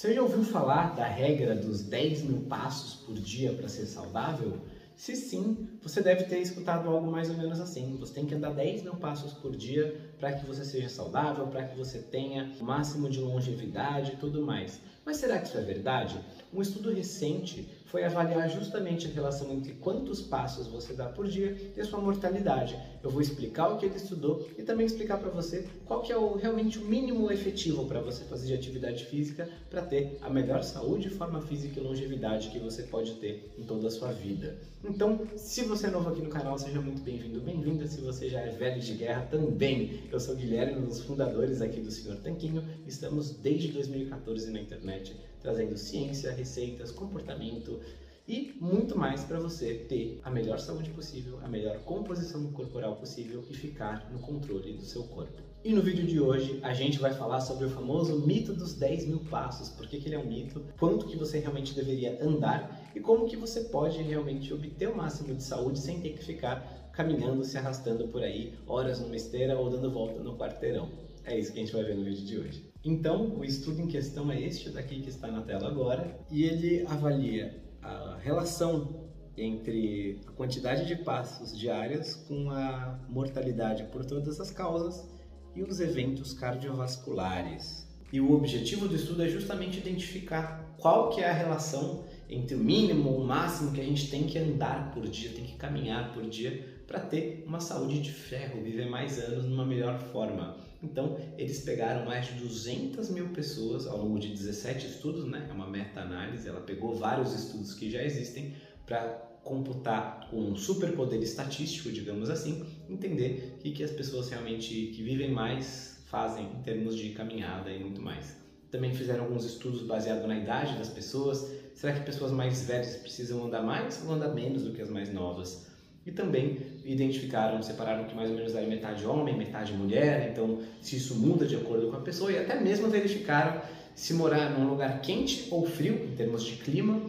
Você já ouviu falar da regra dos 10 mil passos por dia para ser saudável? Se sim, você deve ter escutado algo mais ou menos assim. Você tem que andar 10 mil passos por dia para que você seja saudável, para que você tenha o máximo de longevidade e tudo mais. Mas será que isso é verdade? Um estudo recente foi avaliar justamente a relação entre quantos passos você dá por dia e a sua mortalidade. Eu vou explicar o que ele estudou e também explicar para você qual que é o, realmente o mínimo efetivo para você fazer de atividade física para ter a melhor saúde, forma física e longevidade que você pode ter em toda a sua vida. Então, se você é novo aqui no canal, seja muito bem-vindo, bem-vinda. Se você já é velho de guerra, também. Eu sou Guilherme, um dos fundadores aqui do Senhor Tanquinho. Estamos desde 2014 na internet trazendo ciência, receitas, comportamento e muito mais para você ter a melhor saúde possível, a melhor composição corporal possível e ficar no controle do seu corpo. E no vídeo de hoje a gente vai falar sobre o famoso mito dos 10 mil passos, por que, que ele é um mito, quanto que você realmente deveria andar e como que você pode realmente obter o máximo de saúde sem ter que ficar caminhando, se arrastando por aí, horas numa esteira ou dando volta no quarteirão. É isso que a gente vai ver no vídeo de hoje. Então, o estudo em questão é este daqui que está na tela agora, e ele avalia a relação entre a quantidade de passos diários com a mortalidade por todas as causas e os eventos cardiovasculares. E o objetivo do estudo é justamente identificar qual que é a relação entre o mínimo ou o máximo que a gente tem que andar por dia, tem que caminhar por dia para ter uma saúde de ferro, viver mais anos numa melhor forma. Então, eles pegaram mais de 200 mil pessoas ao longo de 17 estudos, né? É uma meta-análise, ela pegou vários estudos que já existem para computar com um superpoder estatístico, digamos assim, entender o que, que as pessoas realmente que vivem mais fazem em termos de caminhada e muito mais. Também fizeram alguns estudos baseados na idade das pessoas. Será que pessoas mais velhas precisam andar mais ou andar menos do que as mais novas? E também identificaram, separaram que mais ou menos era metade homem, metade mulher, então se isso muda de acordo com a pessoa, e até mesmo verificaram se morar num lugar quente ou frio, em termos de clima,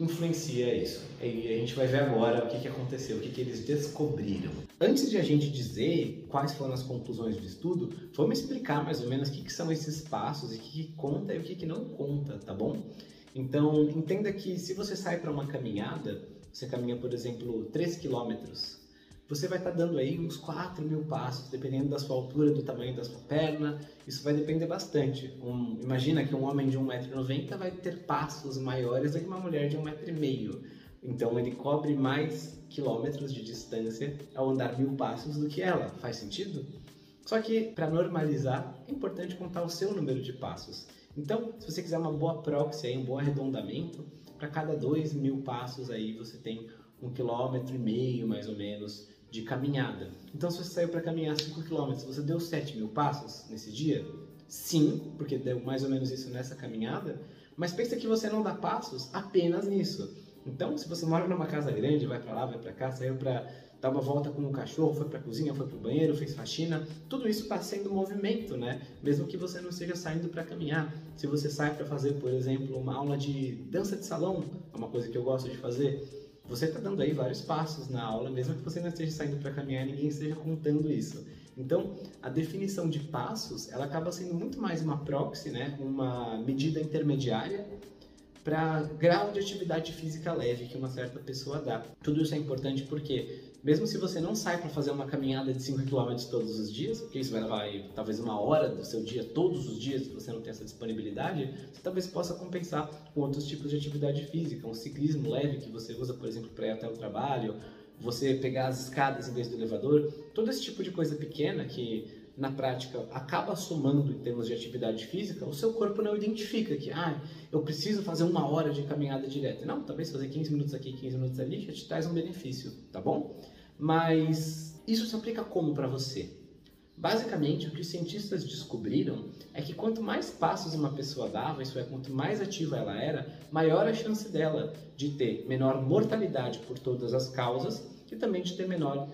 influencia isso. E a gente vai ver agora o que, que aconteceu, o que, que eles descobriram. Antes de a gente dizer quais foram as conclusões do estudo, vamos explicar mais ou menos o que, são esses passos e o que, que conta e o que, que não conta, tá bom? Então, entenda que se você sai para uma caminhada, você caminha, por exemplo, 3 quilômetros, você vai estar tá dando aí uns 4 mil passos, dependendo da sua altura, do tamanho da sua perna. Isso vai depender bastante. Um, imagina que um homem de 1,90m vai ter passos maiores do que uma mulher de 1,5m. Então ele cobre mais quilômetros de distância ao andar mil passos do que ela. Faz sentido? Só que para normalizar, é importante contar o seu número de passos. Então, se você quiser uma boa proxy, um bom arredondamento, para cada dois mil passos aí você tem um quilômetro e meio mais ou menos de caminhada. Então, se você saiu para caminhar 5 quilômetros, você deu 7 mil passos nesse dia? Sim, porque deu mais ou menos isso nessa caminhada. Mas pensa que você não dá passos apenas nisso. Então, se você mora numa casa grande, vai para lá, vai para cá, saiu para dar uma volta com o cachorro, foi para a cozinha, foi para o banheiro, fez faxina, tudo isso está sendo movimento, né? Mesmo que você não esteja saindo para caminhar. Se você sai para fazer, por exemplo, uma aula de dança de salão, é uma coisa que eu gosto de fazer, você está dando aí vários passos na aula, mesmo que você não esteja saindo para caminhar, ninguém esteja contando isso. Então, a definição de passos, ela acaba sendo muito mais uma proxy, né? Uma medida intermediária para grau de atividade física leve que uma certa pessoa dá. Tudo isso é importante porque mesmo se você não sai para fazer uma caminhada de 5 km todos os dias, porque isso vai levar aí, talvez uma hora do seu dia todos os dias, se você não tem essa disponibilidade, você talvez possa compensar com outros tipos de atividade física, um ciclismo leve que você usa, por exemplo, para ir até o trabalho, você pegar as escadas em vez do elevador, todo esse tipo de coisa pequena que na prática acaba somando em termos de atividade física, o seu corpo não identifica que, ah, eu preciso fazer uma hora de caminhada direta. Não, talvez fazer 15 minutos aqui, 15 minutos ali já te traz um benefício, tá bom? Mas isso se aplica como para você? Basicamente, o que os cientistas descobriram é que quanto mais passos uma pessoa dava, isso é, quanto mais ativa ela era, maior a chance dela de ter menor mortalidade por todas as causas e também de ter menor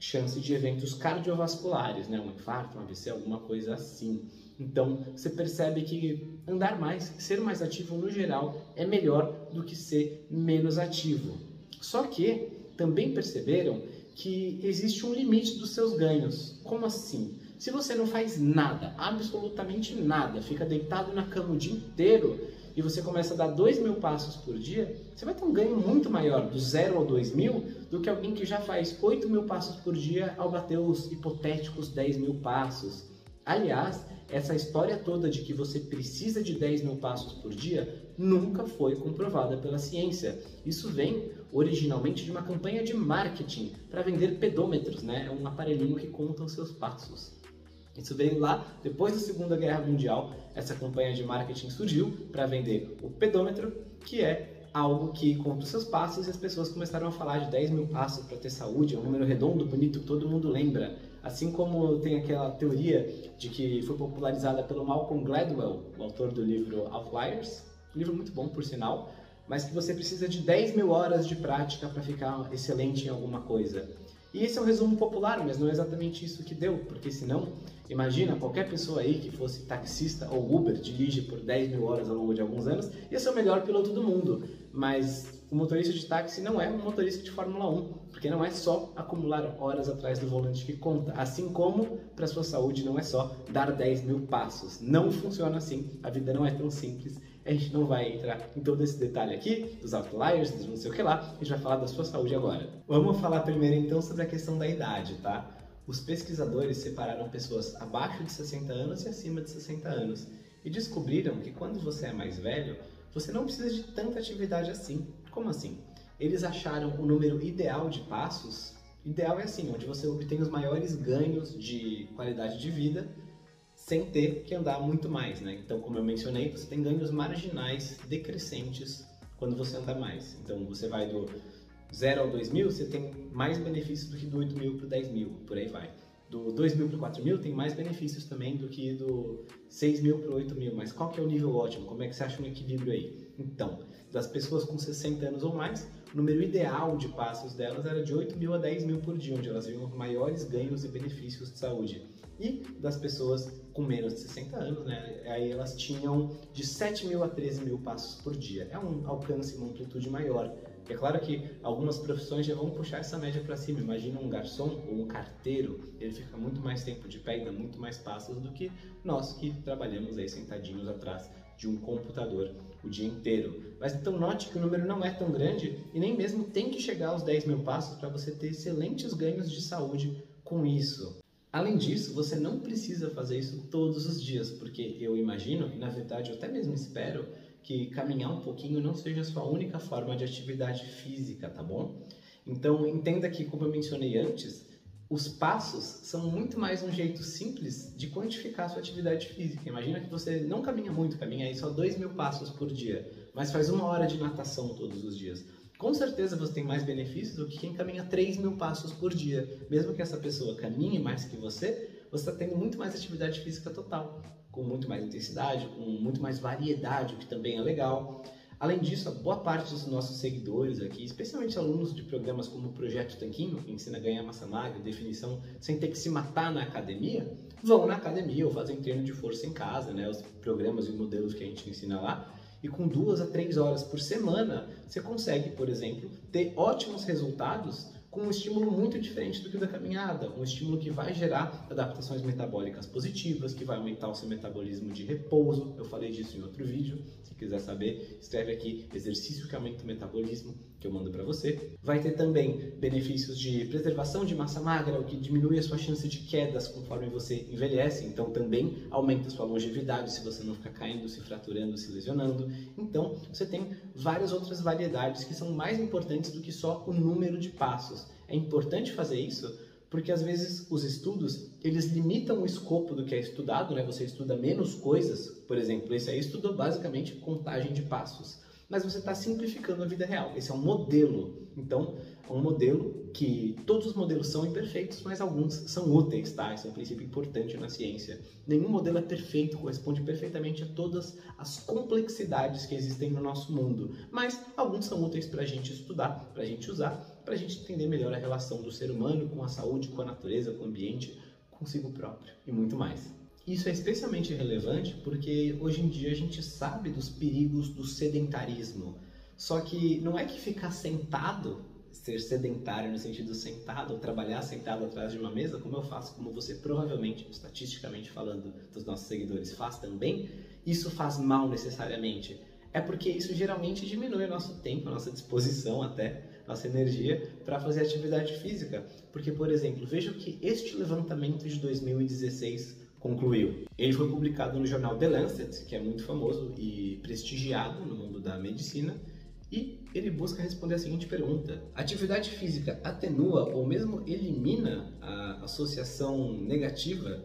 chance de eventos cardiovasculares, né? um infarto, um AVC, alguma coisa assim. Então, você percebe que andar mais, ser mais ativo no geral, é melhor do que ser menos ativo. Só que também perceberam que existe um limite dos seus ganhos. Como assim? Se você não faz nada, absolutamente nada, fica deitado na cama o dia inteiro, e você começa a dar 2 mil passos por dia, você vai ter um ganho muito maior do 0 ao 2 mil do que alguém que já faz 8 mil passos por dia ao bater os hipotéticos 10 mil passos. Aliás, essa história toda de que você precisa de 10 mil passos por dia nunca foi comprovada pela ciência. Isso vem originalmente de uma campanha de marketing para vender pedômetros, né? É um aparelhinho que conta os seus passos. Isso veio lá depois da Segunda Guerra Mundial. Essa campanha de marketing surgiu para vender o pedômetro, que é algo que conta os seus passos e as pessoas começaram a falar de 10 mil passos para ter saúde, é um número redondo, bonito, todo mundo lembra. Assim como tem aquela teoria de que foi popularizada pelo Malcolm Gladwell, o autor do livro Outliers, livro muito bom por sinal, mas que você precisa de 10 mil horas de prática para ficar excelente em alguma coisa. E esse é um resumo popular, mas não é exatamente isso que deu, porque senão, imagina qualquer pessoa aí que fosse taxista ou Uber, dirige por 10 mil horas ao longo de alguns anos, ia ser o melhor piloto do mundo. Mas o motorista de táxi não é um motorista de Fórmula 1, porque não é só acumular horas atrás do volante que conta, assim como para sua saúde não é só dar 10 mil passos. Não funciona assim, a vida não é tão simples a gente não vai entrar em todo esse detalhe aqui, dos outliers, dos não sei o que lá, a gente vai falar da sua saúde agora. Vamos falar primeiro então sobre a questão da idade, tá? Os pesquisadores separaram pessoas abaixo de 60 anos e acima de 60 anos e descobriram que quando você é mais velho, você não precisa de tanta atividade assim. Como assim? Eles acharam o número ideal de passos. Ideal é assim, onde você obtém os maiores ganhos de qualidade de vida sem ter que andar muito mais, né? Então, como eu mencionei, você tem ganhos marginais decrescentes quando você anda mais. Então, você vai do 0 ao 2 mil, você tem mais benefícios do que do 8 mil para o 10 mil, por aí vai. Do 2 mil para o 4 mil tem mais benefícios também do que do 6 mil para o 8 mil. Mas qual que é o nível ótimo? Como é que você acha um equilíbrio aí? Então, das pessoas com 60 anos ou mais, o número ideal de passos delas era de 8 mil a 10 mil por dia, onde elas viam maiores ganhos e benefícios de saúde. E das pessoas com menos de 60 anos, né, aí elas tinham de 7 mil a 13 mil passos por dia. É um alcance, uma amplitude maior. É claro que algumas profissões já vão puxar essa média para cima. Imagina um garçom ou um carteiro, ele fica muito mais tempo de pé e dá muito mais passos do que nós que trabalhamos aí sentadinhos atrás de um computador o dia inteiro. Mas então note que o número não é tão grande e nem mesmo tem que chegar aos 10 mil passos para você ter excelentes ganhos de saúde com isso. Além disso, você não precisa fazer isso todos os dias, porque eu imagino, e na verdade eu até mesmo espero, que caminhar um pouquinho não seja a sua única forma de atividade física, tá bom? Então entenda que, como eu mencionei antes, os passos são muito mais um jeito simples de quantificar a sua atividade física. Imagina que você não caminha muito, caminha aí só 2 mil passos por dia, mas faz uma hora de natação todos os dias. Com certeza você tem mais benefícios do que quem caminha 3 mil passos por dia. Mesmo que essa pessoa caminhe mais que você, você está tendo muito mais atividade física total, com muito mais intensidade, com muito mais variedade, o que também é legal. Além disso, a boa parte dos nossos seguidores aqui, especialmente alunos de programas como o Projeto Tanquinho, que ensina a ganhar massa magra, definição, sem ter que se matar na academia, vão na academia ou fazem treino de força em casa, né? Os programas e modelos que a gente ensina lá. E com duas a três horas por semana, você consegue, por exemplo, ter ótimos resultados com um estímulo muito diferente do que o da caminhada, um estímulo que vai gerar adaptações metabólicas positivas, que vai aumentar o seu metabolismo de repouso. Eu falei disso em outro vídeo. Se quiser saber, escreve aqui exercício que aumenta o metabolismo que eu mando para você. Vai ter também benefícios de preservação de massa magra, o que diminui a sua chance de quedas conforme você envelhece, então também aumenta a sua longevidade se você não ficar caindo, se fraturando, se lesionando. Então, você tem várias outras variedades que são mais importantes do que só o número de passos. É importante fazer isso porque às vezes os estudos eles limitam o escopo do que é estudado, né? Você estuda menos coisas, por exemplo, esse aí estudou basicamente contagem de passos mas você está simplificando a vida real. Esse é um modelo. Então, é um modelo que todos os modelos são imperfeitos, mas alguns são úteis, tá? Esse é um princípio importante na ciência. Nenhum modelo é perfeito, corresponde perfeitamente a todas as complexidades que existem no nosso mundo, mas alguns são úteis para a gente estudar, para a gente usar, para a gente entender melhor a relação do ser humano com a saúde, com a natureza, com o ambiente, consigo próprio e muito mais. Isso é especialmente relevante porque hoje em dia a gente sabe dos perigos do sedentarismo. Só que não é que ficar sentado, ser sedentário no sentido sentado, trabalhar sentado atrás de uma mesa, como eu faço, como você provavelmente, estatisticamente falando, dos nossos seguidores faz também, isso faz mal necessariamente. É porque isso geralmente diminui o nosso tempo, a nossa disposição até, nossa energia para fazer atividade física. Porque, por exemplo, veja que este levantamento de 2016 concluiu. Ele foi publicado no jornal The Lancet, que é muito famoso e prestigiado no mundo da medicina, e ele busca responder a seguinte pergunta: Atividade física atenua ou mesmo elimina a associação negativa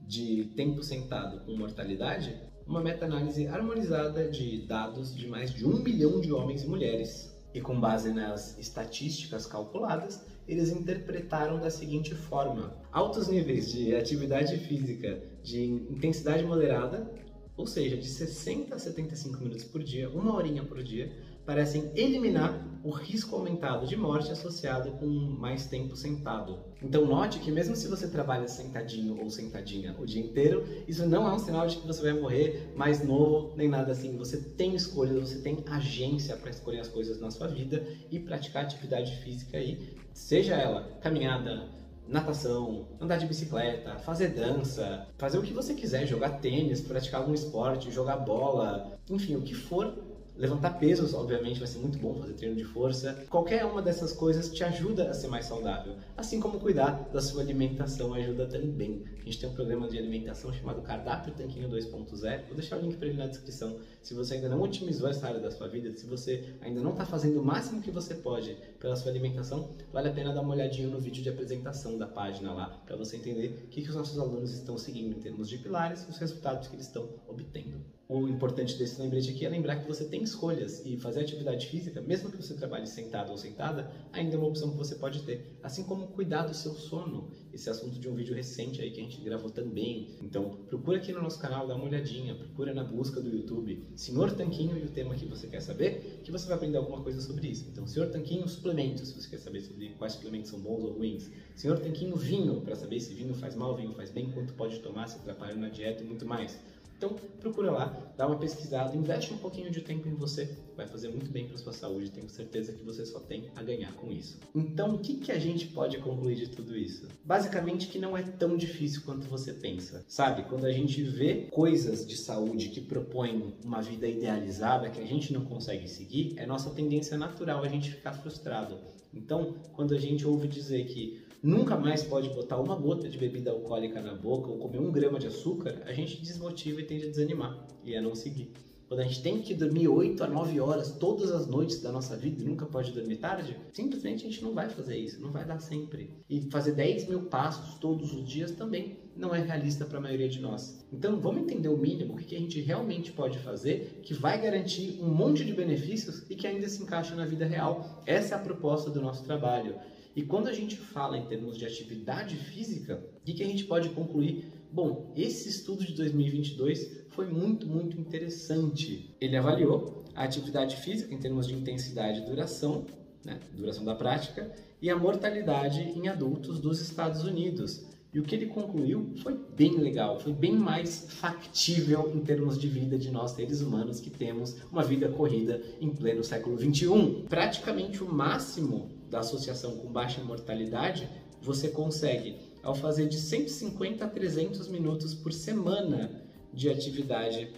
de tempo sentado com mortalidade? Uma meta-análise harmonizada de dados de mais de um milhão de homens e mulheres. E com base nas estatísticas calculadas, eles interpretaram da seguinte forma: altos níveis de atividade física de intensidade moderada, ou seja, de 60 a 75 minutos por dia, uma horinha por dia, parecem eliminar o risco aumentado de morte associado com mais tempo sentado. Então note que mesmo se você trabalha sentadinho ou sentadinha o dia inteiro, isso não é um sinal de que você vai morrer mais novo nem nada assim. Você tem escolha, você tem agência para escolher as coisas na sua vida e praticar atividade física aí, seja ela caminhada, natação, andar de bicicleta, fazer dança, fazer o que você quiser, jogar tênis, praticar algum esporte, jogar bola, enfim, o que for Levantar pesos, obviamente, vai ser muito bom fazer treino de força. Qualquer uma dessas coisas te ajuda a ser mais saudável. Assim como cuidar da sua alimentação ajuda também. A gente tem um programa de alimentação chamado Cardápio Tanquinho 2.0. Vou deixar o link para ele na descrição. Se você ainda não otimizou essa área da sua vida, se você ainda não está fazendo o máximo que você pode pela sua alimentação, vale a pena dar uma olhadinha no vídeo de apresentação da página lá, para você entender o que, que os nossos alunos estão seguindo em termos de pilares os resultados que eles estão obtendo. O importante desse lembrete aqui é lembrar que você tem escolhas e fazer atividade física, mesmo que você trabalhe sentado ou sentada, ainda é uma opção que você pode ter. Assim como cuidar do seu sono. Esse é assunto de um vídeo recente aí que a gente gravou também. Então, procura aqui no nosso canal, dá uma olhadinha, procura na busca do YouTube Senhor Tanquinho e o tema que você quer saber, que você vai aprender alguma coisa sobre isso. Então, Senhor Tanquinho, suplementos, se você quer saber sobre quais suplementos são bons ou ruins. Senhor Tanquinho, vinho, para saber se vinho faz mal, vinho faz bem, quanto pode tomar, se atrapalha na dieta e muito mais. Então, procura lá, dá uma pesquisada, investe um pouquinho de tempo em você, vai fazer muito bem para sua saúde, tenho certeza que você só tem a ganhar com isso. Então, o que, que a gente pode concluir de tudo isso? Basicamente que não é tão difícil quanto você pensa. Sabe, quando a gente vê coisas de saúde que propõem uma vida idealizada que a gente não consegue seguir, é nossa tendência natural a gente ficar frustrado. Então, quando a gente ouve dizer que nunca mais pode botar uma gota de bebida alcoólica na boca ou comer um grama de açúcar, a gente desmotiva e tende a desanimar e a não seguir. Quando a gente tem que dormir 8 a 9 horas todas as noites da nossa vida e nunca pode dormir tarde, simplesmente a gente não vai fazer isso, não vai dar sempre. E fazer 10 mil passos todos os dias também não é realista para a maioria de nós. Então vamos entender o mínimo, o que a gente realmente pode fazer que vai garantir um monte de benefícios e que ainda se encaixa na vida real. Essa é a proposta do nosso trabalho. E quando a gente fala em termos de atividade física, o que, que a gente pode concluir? Bom, esse estudo de 2022 foi muito, muito interessante. Ele avaliou a atividade física em termos de intensidade e duração, né, duração da prática, e a mortalidade em adultos dos Estados Unidos. E o que ele concluiu foi bem legal, foi bem mais factível em termos de vida de nós seres humanos que temos uma vida corrida em pleno século 21. Praticamente o máximo da associação com baixa mortalidade, você consegue ao fazer de 150 a 300 minutos por semana de atividade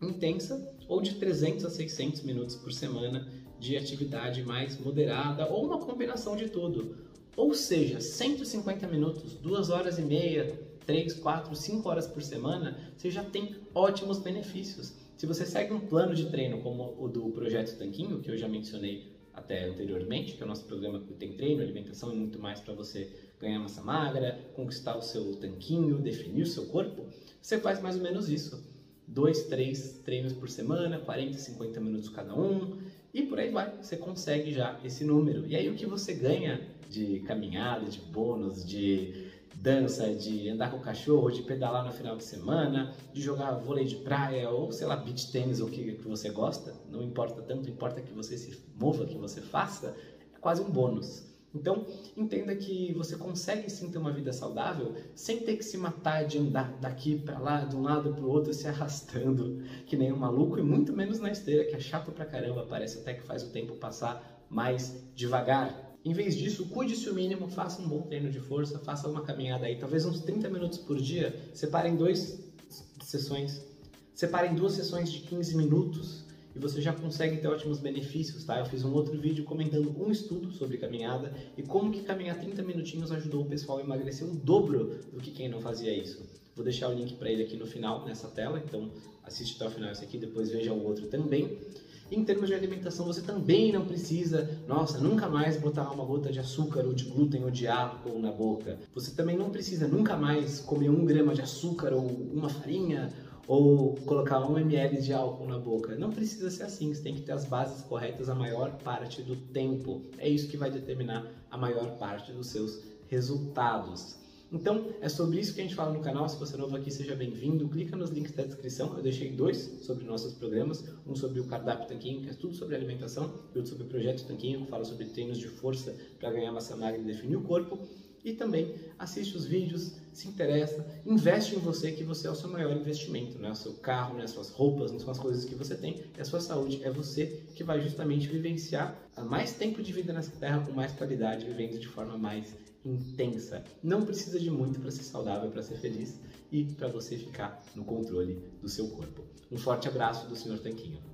intensa ou de 300 a 600 minutos por semana de atividade mais moderada ou uma combinação de tudo. Ou seja, 150 minutos, 2 horas e meia, 3, 4, 5 horas por semana, você já tem ótimos benefícios. Se você segue um plano de treino como o do Projeto Tanquinho, que eu já mencionei até anteriormente, que é o nosso programa que tem treino, alimentação e muito mais para você ganhar massa magra, conquistar o seu tanquinho, definir o seu corpo, você faz mais ou menos isso. Dois, três treinos por semana, 40, 50 minutos cada um, e por aí vai. Você consegue já esse número. E aí o que você ganha de caminhada, de bônus, de dança, de andar com o cachorro, de pedalar no final de semana, de jogar vôlei de praia ou, sei lá, beach tênis ou o que, que você gosta, não importa tanto, importa que você se mova, que você faça, é quase um bônus. Então, entenda que você consegue sim ter uma vida saudável sem ter que se matar de andar daqui para lá, de um lado para o outro, se arrastando que nem um maluco e muito menos na esteira, que é chato pra caramba, parece até que faz o tempo passar mais devagar. Em vez disso, cuide-se o mínimo, faça um bom treino de força, faça uma caminhada aí, talvez uns 30 minutos por dia, separe em duas sessões, separe em duas sessões de 15 minutos e você já consegue ter ótimos benefícios, tá? Eu fiz um outro vídeo comentando um estudo sobre caminhada e como que caminhar 30 minutinhos ajudou o pessoal a emagrecer o dobro do que quem não fazia isso. Vou deixar o link para ele aqui no final, nessa tela, então assiste até o final esse aqui, depois veja o outro também. Em termos de alimentação, você também não precisa, nossa, nunca mais botar uma gota de açúcar ou de glúten ou de álcool na boca. Você também não precisa nunca mais comer um grama de açúcar ou uma farinha ou colocar um ml de álcool na boca. Não precisa ser assim, você tem que ter as bases corretas a maior parte do tempo. É isso que vai determinar a maior parte dos seus resultados. Então, é sobre isso que a gente fala no canal. Se você é novo aqui, seja bem-vindo. Clica nos links da descrição. Eu deixei dois sobre nossos programas. Um sobre o cardápio Tanquinho, que é tudo sobre alimentação, e outro sobre o projeto Tanquinho, que fala sobre treinos de força para ganhar massa magra e definir o corpo. E também assiste os vídeos, se interessa, investe em você, que você é o seu maior investimento. Não é o seu carro, não é as suas roupas, não são as coisas que você tem, é a sua saúde. É você que vai justamente vivenciar mais tempo de vida nessa terra com mais qualidade, vivendo de forma mais intensa. Não precisa de muito para ser saudável, para ser feliz e para você ficar no controle do seu corpo. Um forte abraço do Sr. Tanquinho.